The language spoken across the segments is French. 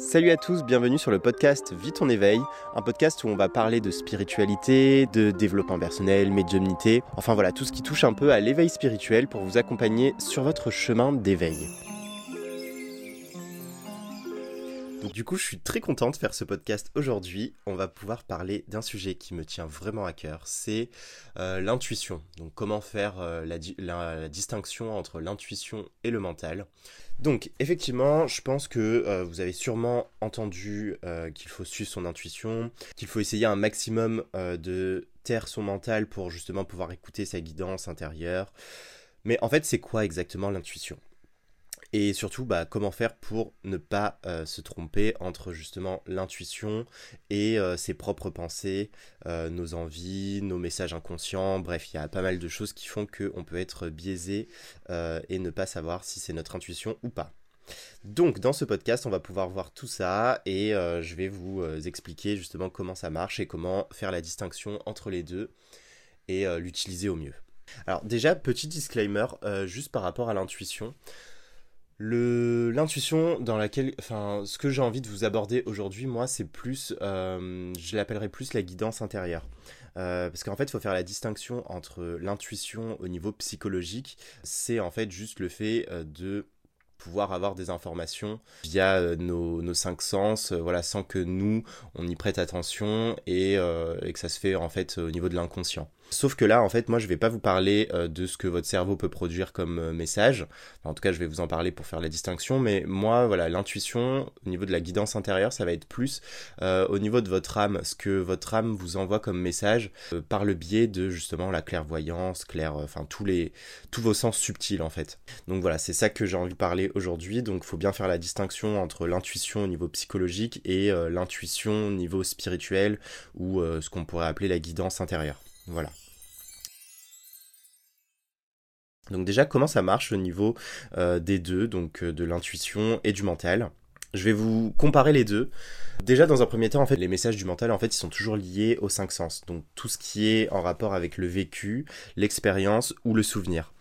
Salut à tous, bienvenue sur le podcast Vite ton éveil, un podcast où on va parler de spiritualité, de développement personnel, médiumnité, enfin voilà, tout ce qui touche un peu à l'éveil spirituel pour vous accompagner sur votre chemin d'éveil. Du coup, je suis très content de faire ce podcast aujourd'hui. On va pouvoir parler d'un sujet qui me tient vraiment à cœur, c'est euh, l'intuition. Donc comment faire euh, la, distinction entre l'intuition et le mental. Donc effectivement, je pense que euh, vous avez sûrement entendu qu'il faut suivre son intuition, qu'il faut essayer un maximum de taire son mental pour justement pouvoir écouter sa guidance intérieure. Mais en fait, c'est quoi exactement l'intuition? Et surtout bah, comment faire pour ne pas euh, se tromper entre justement l'intuition et euh, ses propres pensées, euh, nos envies, nos messages inconscients, bref, il y a pas mal de choses qui font qu'on peut être biaisé et ne pas savoir si c'est notre intuition ou pas. Donc dans ce podcast, on va pouvoir voir tout ça et je vais vous expliquer justement comment ça marche et comment faire la distinction entre les deux et l'utiliser au mieux. Alors déjà, petit disclaimer, juste par rapport à l'intuition l'intuition dans laquelle, enfin, ce que j'ai envie de vous aborder aujourd'hui, moi, c'est plus, euh, je l'appellerais plus la guidance intérieure. Euh, parce qu'en fait, il faut faire la distinction entre l'intuition au niveau psychologique, c'est en fait juste le fait euh, de pouvoir avoir des informations via nos, cinq sens, voilà, sans que nous, on y prête attention et, et, que ça se fait en fait au niveau de l'inconscient. Sauf que là, en fait, moi, je vais pas vous parler euh, de ce que votre cerveau peut produire comme euh, message. en tout cas, je vais vous en parler pour faire la distinction. Mais moi, voilà, l'intuition, au niveau de la guidance intérieure, ça va être plus euh, au niveau de votre âme, ce que votre âme vous envoie comme message par le biais de justement la clairvoyance, clair, enfin tous les, tous vos sens subtils en fait. Donc voilà, c'est ça que j'ai envie de parler aujourd'hui. Donc, il faut bien faire la distinction entre l'intuition au niveau psychologique et l'intuition au niveau spirituel ou ce qu'on pourrait appeler la guidance intérieure. Voilà. Donc déjà, comment ça marche au niveau euh, des deux, donc euh, de l'intuition et du mental? Je vais vous comparer les deux. Déjà, dans un premier temps, en fait, les messages du mental, en fait, ils sont toujours liés aux cinq sens. Donc, tout ce qui est en rapport avec le vécu, l'expérience ou le souvenir.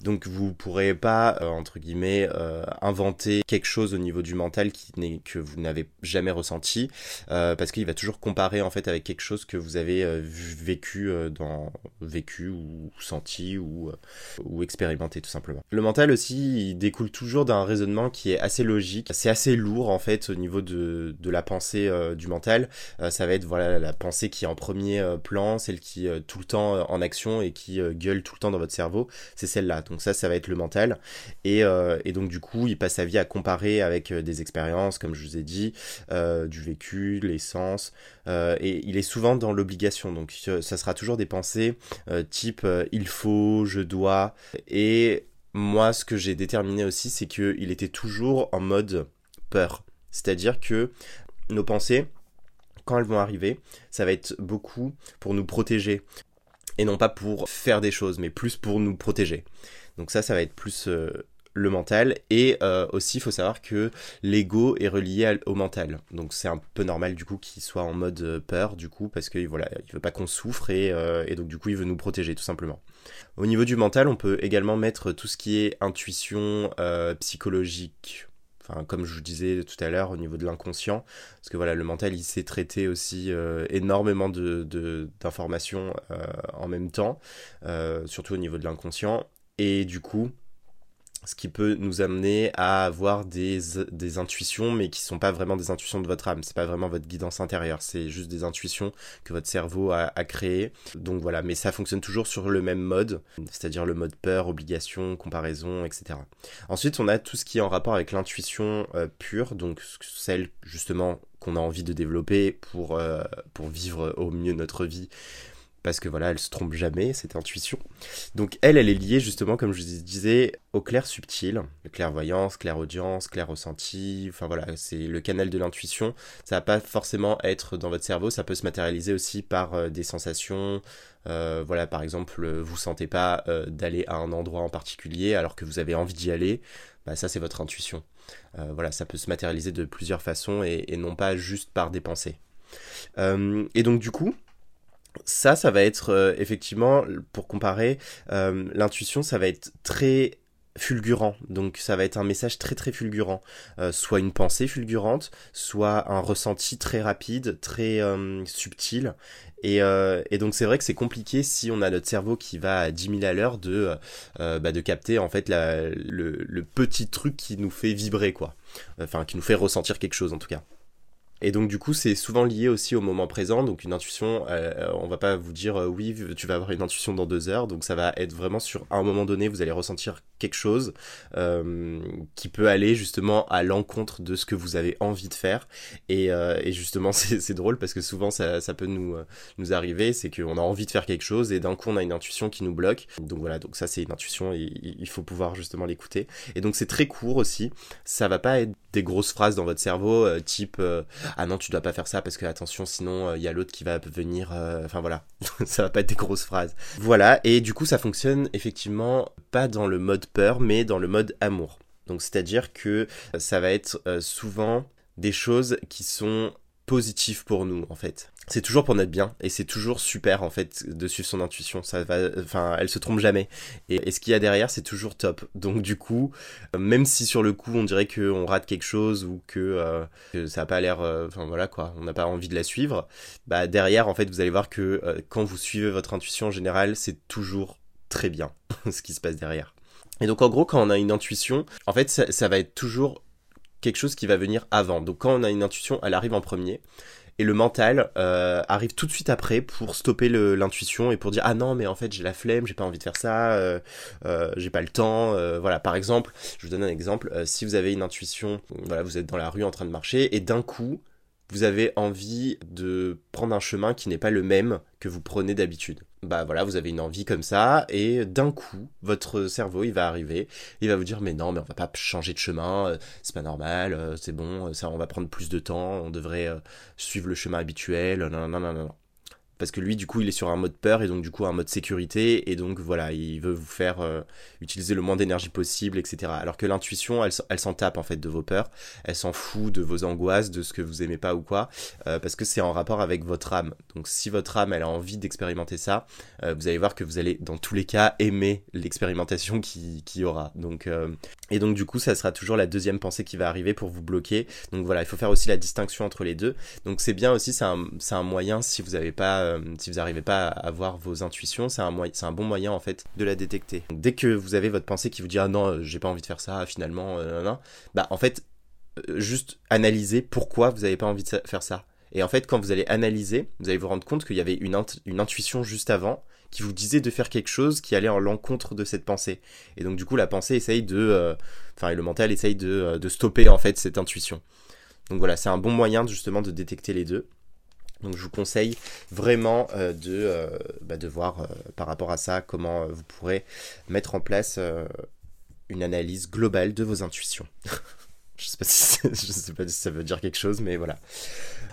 Donc vous pourrez pas, euh, entre guillemets, euh, inventer quelque chose au niveau du mental que vous n'avez jamais ressenti, euh, parce qu'il va toujours comparer en fait avec quelque chose que vous avez vécu dans vécu ou senti ou expérimenté tout simplement. Le mental aussi, découle toujours d'un raisonnement qui est assez logique, c'est assez lourd en fait au niveau de la pensée du mental. ça va être voilà la pensée qui est en premier plan, celle qui est tout le temps en action et qui gueule tout le temps dans votre cerveau. Celle-là. Donc ça, ça va être le mental. Euh, et, donc du coup, il passe sa vie à comparer avec euh, des expériences, comme je vous ai dit, euh, du vécu, les sens. et il est souvent dans l'obligation. Donc ça sera toujours des pensées type il faut, je dois. Et moi, ce que j'ai déterminé aussi, c'est qu'il était toujours en mode peur. C'est-à-dire que nos pensées, quand elles vont arriver, ça va être beaucoup pour nous protéger, et non pas pour faire des choses, mais plus pour nous protéger. Donc ça, ça va être plus euh, le mental. Et euh, aussi, il faut savoir que l'ego est relié au mental. Donc c'est un peu normal du coup qu'il soit en mode euh, peur, du coup, parce que voilà, il veut pas qu'on souffre et, et, donc du coup il veut nous protéger tout simplement. Au niveau du mental, on peut également mettre tout ce qui est intuition psychologique, comme je vous disais tout à l'heure au niveau de l'inconscient, parce que voilà, le mental il sait traiter aussi euh, énormément d'informations euh, en même temps, euh, surtout au niveau de l'inconscient, et du coup, ce qui peut nous amener à avoir des, intuitions, mais qui sont pas vraiment des intuitions de votre âme. C'est pas vraiment votre guidance intérieure. C'est juste des intuitions que votre cerveau a, créées. Donc voilà. Mais ça fonctionne toujours sur le même mode. C'est-à-dire le mode peur, obligation, comparaison, etc. Ensuite, on a tout ce qui est en rapport avec l'intuition euh, pure. Donc celle, justement, qu'on a envie de développer pour, euh, pour vivre au mieux notre vie parce que voilà, elle se trompe jamais, cette intuition. Donc elle, elle est liée justement, comme je disais, au clair subtil, clairvoyance, clairaudience, clair ressenti, enfin voilà, c'est le canal de l'intuition. Ça va pas forcément être dans votre cerveau, ça peut se matérialiser aussi par euh, des sensations. Euh, voilà, par exemple, vous sentez pas euh, d'aller à un endroit en particulier alors que vous avez envie d'y aller, bah ça c'est votre intuition. voilà, ça peut se matérialiser de plusieurs façons et non pas juste par des pensées. et donc du coup, ça, ça va être euh, effectivement, pour comparer, euh, l'intuition, ça va être très fulgurant. Donc ça va être un message très très fulgurant. Euh, soit une pensée fulgurante, soit un ressenti très rapide, très subtil. Et, et, donc c'est vrai que c'est compliqué si on a notre cerveau qui va à 10 000 à l'heure de, bah, de capter en fait la, le, le petit truc qui nous fait vibrer quoi. Enfin qui nous fait ressentir quelque chose en tout cas. Et donc du coup, c'est souvent lié aussi au moment présent. Donc une intuition, euh, on va pas vous dire euh, oui, tu vas avoir une intuition dans deux heures. Donc ça va être vraiment sur un moment donné, vous allez ressentir quelque chose euh, qui peut aller justement à l'encontre de ce que vous avez envie de faire. Et, euh, et justement, c'est drôle parce que souvent ça, ça peut nous nous arriver, c'est qu'on a envie de faire quelque chose et d'un coup on a une intuition qui nous bloque. Donc voilà, donc ça c'est une intuition et il faut pouvoir justement l'écouter. Et donc c'est très court aussi. Ça va pas être des grosses phrases dans votre cerveau type ah non tu dois pas faire ça parce que attention sinon il euh, y a l'autre qui va venir euh, enfin voilà ça va pas être des grosses phrases voilà et du coup ça fonctionne effectivement pas dans le mode peur mais dans le mode amour. Donc c'est à dire que ça va être euh, souvent des choses qui sont positives pour nous en fait. C'est toujours pour notre bien et c'est toujours super en fait de suivre son intuition. Ça va enfin elle se trompe jamais. Et, ce qu'il y a derrière c'est toujours top. Donc du coup même si sur le coup on dirait que on rate quelque chose ou que, euh, ça a pas l'air euh, enfin voilà quoi on n'a pas envie de la suivre bah derrière en fait vous allez voir que euh, quand vous suivez votre intuition en général c'est toujours très bien ce qui se passe derrière et donc en gros quand on a une intuition en fait ça, va être toujours quelque chose qui va venir avant donc quand on a une intuition elle arrive en premier et le mental euh, arrive tout de suite après pour stopper l'intuition et pour dire ah non mais en fait j'ai la flemme j'ai pas envie de faire ça euh, euh, j'ai pas le temps voilà par exemple je vous donne un exemple si vous avez une intuition voilà vous êtes dans la rue en train de marcher et d'un coup vous avez envie de prendre un chemin qui n'est pas le même que vous prenez d'habitude. Bah voilà, vous avez une envie comme ça, et d'un coup, votre cerveau, il va arriver, il va vous dire, mais non, mais on va pas changer de chemin, euh, c'est pas normal, euh, c'est bon, ça, on va prendre plus de temps, on devrait euh, suivre le chemin habituel, non, non, non, non, non parce que lui du coup il est sur un mode peur et donc du coup un mode sécurité. Et donc voilà il veut vous faire euh, utiliser le moins d'énergie possible etc alors que l'intuition elle, elle s'en tape en fait de vos peurs. Elle s'en fout de vos angoisses de ce que vous aimez pas ou quoi euh, parce que c'est en rapport avec votre âme. Donc si votre âme elle a envie d'expérimenter ça euh, vous allez voir que vous allez dans tous les cas aimer l'expérimentation qui, qui aura. Donc et donc du coup ça sera toujours la deuxième pensée qui va arriver pour vous bloquer donc voilà il faut faire aussi la distinction entre les deux donc c'est bien aussi c'est un, un moyen si vous n'avez pas euh, si vous n'arrivez pas à avoir vos intuitions, c'est un, c'est un bon moyen en fait de la détecter. dès que vous avez votre pensée qui vous dit ah non, euh, j'ai pas envie de faire ça, finalement, euh, non, bah en fait, juste analyser pourquoi vous n'avez pas envie de faire ça. Et en fait, quand vous allez analyser, vous allez vous rendre compte qu'il y avait une, une intuition juste avant qui vous disait de faire quelque chose qui allait en l'encontre de cette pensée. Et donc du coup, la pensée essaye de, enfin, le mental essaye de, de stopper en fait cette intuition. Donc voilà, c'est un bon moyen justement de détecter les deux. Donc je vous conseille vraiment euh, de, euh, bah, de voir euh, par rapport à ça comment vous pourrez mettre en place une analyse globale de vos intuitions. je sais pas si sais pas si ça veut dire quelque chose, mais voilà.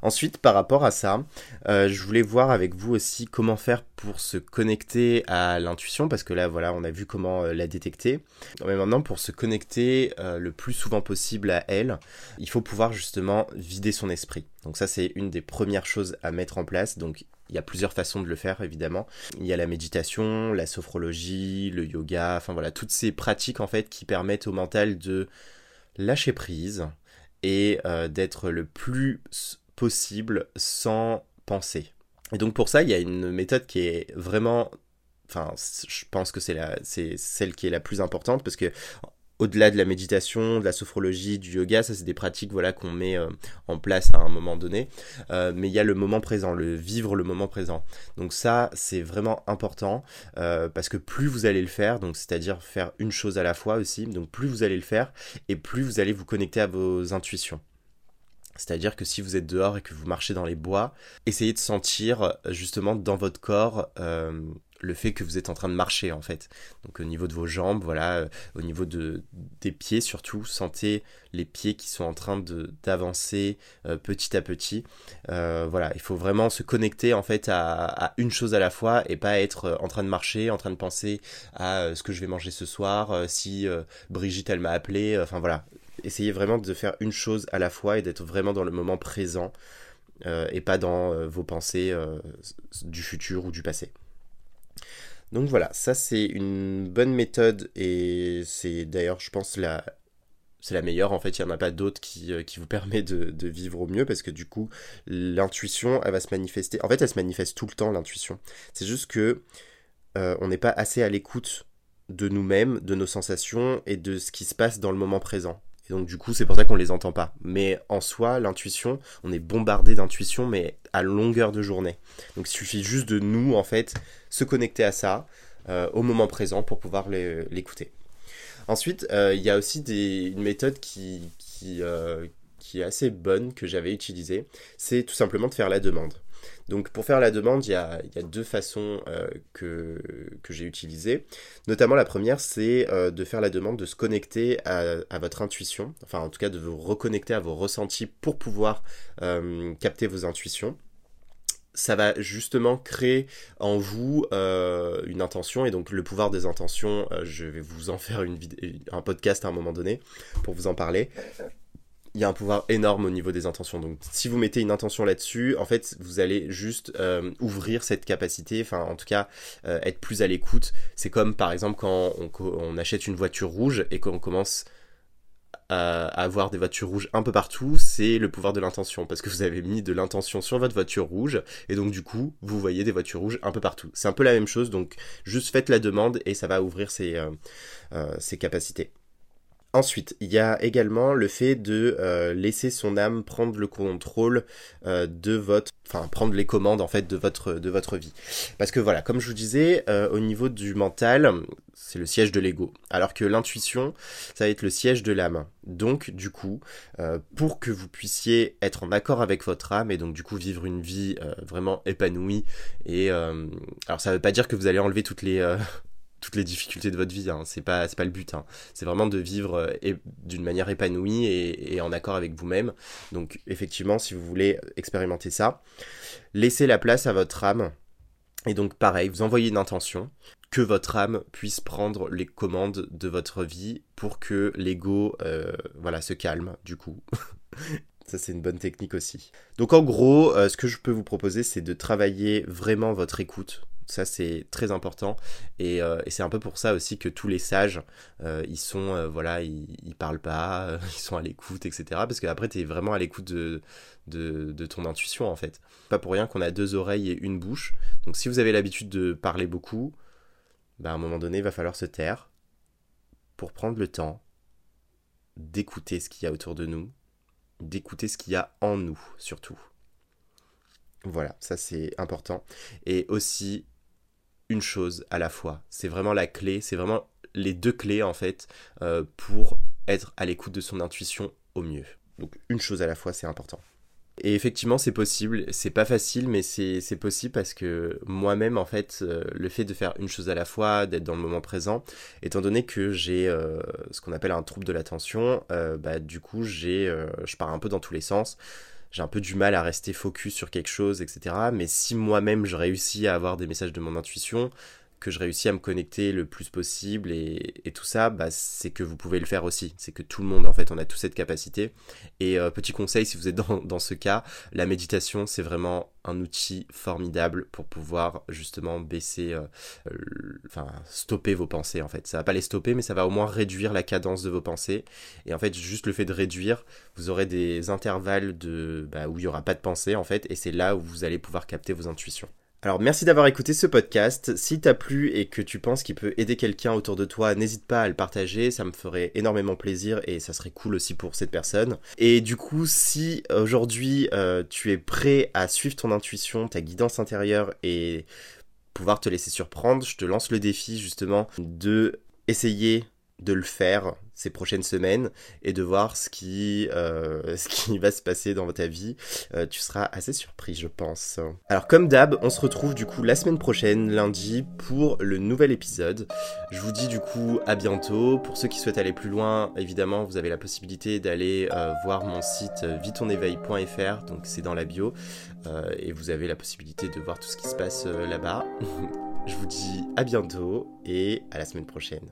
Ensuite, par rapport à ça, euh, je voulais voir avec vous aussi comment faire pour se connecter à l'intuition, parce que là, voilà, on a vu comment euh, la détecter. Mais maintenant, pour se connecter euh, le plus souvent possible à elle, il faut pouvoir justement vider son esprit. Donc ça, c'est une des premières choses à mettre en place. Donc il y a plusieurs façons de le faire, évidemment. Il y a la méditation, la sophrologie, le yoga, enfin voilà, toutes ces pratiques en fait qui permettent au mental de lâcher prise et d'être le plus possible sans penser. Et donc pour ça, il y a une méthode qui est vraiment, enfin, je pense que c'est c'est celle qui est la plus importante parce que au-delà de la méditation, de la sophrologie, du yoga, ça c'est des pratiques voilà qu'on met euh, en place à un moment donné. Euh, mais il y a le moment présent, le vivre le moment présent. Donc ça c'est vraiment important euh, parce que plus vous allez le faire, donc c'est-à-dire faire une chose à la fois aussi, donc plus vous allez le faire et plus vous allez vous connecter à vos intuitions. C'est-à-dire que si vous êtes dehors et que vous marchez dans les bois, essayez de sentir justement dans votre corps le fait que vous êtes en train de marcher en fait. Donc au niveau de vos jambes, voilà, euh, au niveau de, des pieds surtout, sentez les pieds qui sont en train de d'avancer petit à petit. voilà, il faut vraiment se connecter en fait à, à, une chose à la fois et pas être en train de marcher, en train de penser à ce que je vais manger ce soir, si Brigitte elle m'a appelé, enfin voilà, essayez vraiment de faire une chose à la fois et d'être vraiment dans le moment présent euh, et pas dans euh, vos pensées euh, du futur ou du passé. Donc voilà, ça c'est une bonne méthode et c'est d'ailleurs, je pense, la, c'est la meilleure. En fait, il n'y en a pas d'autre qui, euh, qui, vous permet de, vivre au mieux parce que du coup, l'intuition, elle va se manifester. En fait, elle se manifeste tout le temps, l'intuition. C'est juste que euh, on n'est pas assez à l'écoute de nous-mêmes, de nos sensations et de ce qui se passe dans le moment présent. Et donc, du coup, c'est pour ça qu'on les entend pas. Mais en soi, l'intuition, on est bombardé d'intuition, mais à longueur de journée. Donc, il suffit juste de nous, en fait, se connecter à ça euh, au moment présent pour pouvoir l'écouter. Ensuite, euh, il y a aussi une méthode qui, euh, qui, est assez bonne que j'avais utilisée. C'est tout simplement de faire la demande. Donc pour faire la demande, il y a, deux façons euh, que, j'ai utilisées. Notamment la première, c'est de faire la demande de se connecter à, votre intuition, enfin en tout cas de vous reconnecter à vos ressentis pour pouvoir capter vos intuitions ça va justement créer en vous euh, une intention et donc le pouvoir des intentions, euh, je vais vous en faire un podcast à un moment donné pour vous en parler. Il y a un pouvoir énorme au niveau des intentions. Donc si vous mettez une intention là-dessus, en fait, vous allez juste euh, ouvrir cette capacité, enfin en tout cas être plus à l'écoute. C'est comme par exemple quand on, achète une voiture rouge et qu'on commence à avoir des voitures rouges un peu partout, c'est le pouvoir de l'intention. Parce que vous avez mis de l'intention sur votre voiture rouge, et donc du coup, vous voyez des voitures rouges un peu partout. C'est un peu la même chose, donc juste faites la demande et ça va ouvrir ses, euh, euh, capacités. Ensuite, il y a également le fait de euh, laisser son âme prendre le contrôle de votre, enfin prendre les commandes en fait de votre de votre vie. Parce que voilà, comme je vous disais, au niveau du mental, c'est le siège de l'ego. Alors que l'intuition, ça va être le siège de l'âme. Donc, du coup, euh, pour que vous puissiez être en accord avec votre âme et donc du coup vivre une vie euh, vraiment épanouie. Et euh, alors, ça ne veut pas dire que vous allez enlever toutes les toutes les difficultés de votre vie. Hein. C'est pas c'est le but. Hein. C'est vraiment de vivre d'une manière épanouie et, et en accord avec vous-même. Donc, effectivement, si vous voulez expérimenter ça, laissez la place à votre âme. Et donc pareil, vous envoyez une intention, que votre âme puisse prendre les commandes de votre vie pour que l'ego euh, voilà, se calme, du coup. Ça, c'est une bonne technique aussi. Donc, en gros, euh, ce que je peux vous proposer, c'est de travailler vraiment votre écoute. Ça, c'est très important. Et, euh, c'est un peu pour ça aussi que tous les sages, ils sont, voilà, ils, parlent pas, ils sont à l'écoute, etc. Parce qu'après, tu es vraiment à l'écoute de, de, de, ton intuition, en fait. Pas pour rien qu'on a deux oreilles et une bouche. Donc, si vous avez l'habitude de parler beaucoup, bah, à un moment donné, il va falloir se taire pour prendre le temps d'écouter ce qu'il y a autour de nous, d'écouter ce qu'il y a en nous surtout. Voilà, ça c'est important. Et aussi, une chose à la fois. C'est vraiment la clé, c'est vraiment les deux clés en fait euh, pour être à l'écoute de son intuition au mieux. Donc une chose à la fois, c'est important. Et effectivement, c'est possible. C'est pas facile, mais c'est possible parce que moi-même, en fait, euh, le fait de faire une chose à la fois, d'être dans le moment présent, étant donné que j'ai euh, ce qu'on appelle un trouble de l'attention, bah, du coup, j'ai, je pars un peu dans tous les sens. J'ai un peu du mal à rester focus sur quelque chose, etc. Mais si moi-même je réussis à avoir des messages de mon intuition, que je réussis à me connecter le plus possible et, tout ça, bah, c'est que vous pouvez le faire aussi. C'est que tout le monde, en fait, on a toute cette capacité. Et euh, petit conseil, si vous êtes dans, ce cas, la méditation, c'est vraiment un outil formidable pour pouvoir justement baisser, euh, enfin stopper vos pensées en fait. Ça va pas les stopper, mais ça va au moins réduire la cadence de vos pensées. Et en fait, juste le fait de réduire, vous aurez des intervalles bah, où il y aura pas de pensée en fait, et c'est là où vous allez pouvoir capter vos intuitions. Alors merci d'avoir écouté ce podcast. Si t'as plu et que tu penses qu'il peut aider quelqu'un autour de toi, n'hésite pas à le partager, ça me ferait énormément plaisir et ça serait cool aussi pour cette personne. Et du coup, si aujourd'hui euh, tu es prêt à suivre ton intuition, ta guidance intérieure et pouvoir te laisser surprendre, je te lance le défi justement de essayer de le faire ces prochaines semaines et de voir ce qui, euh, va se passer dans ta vie. Euh, tu seras assez surpris, je pense. Alors, comme d'hab, on se retrouve du coup la semaine prochaine, lundi, pour le nouvel épisode. Je vous dis du coup à bientôt. Pour ceux qui souhaitent aller plus loin, évidemment, vous avez la possibilité d'aller euh, voir mon site vitoneveil.fr, donc c'est dans la bio, et vous avez la possibilité de voir tout ce qui se passe là-bas. je vous dis à bientôt et à la semaine prochaine.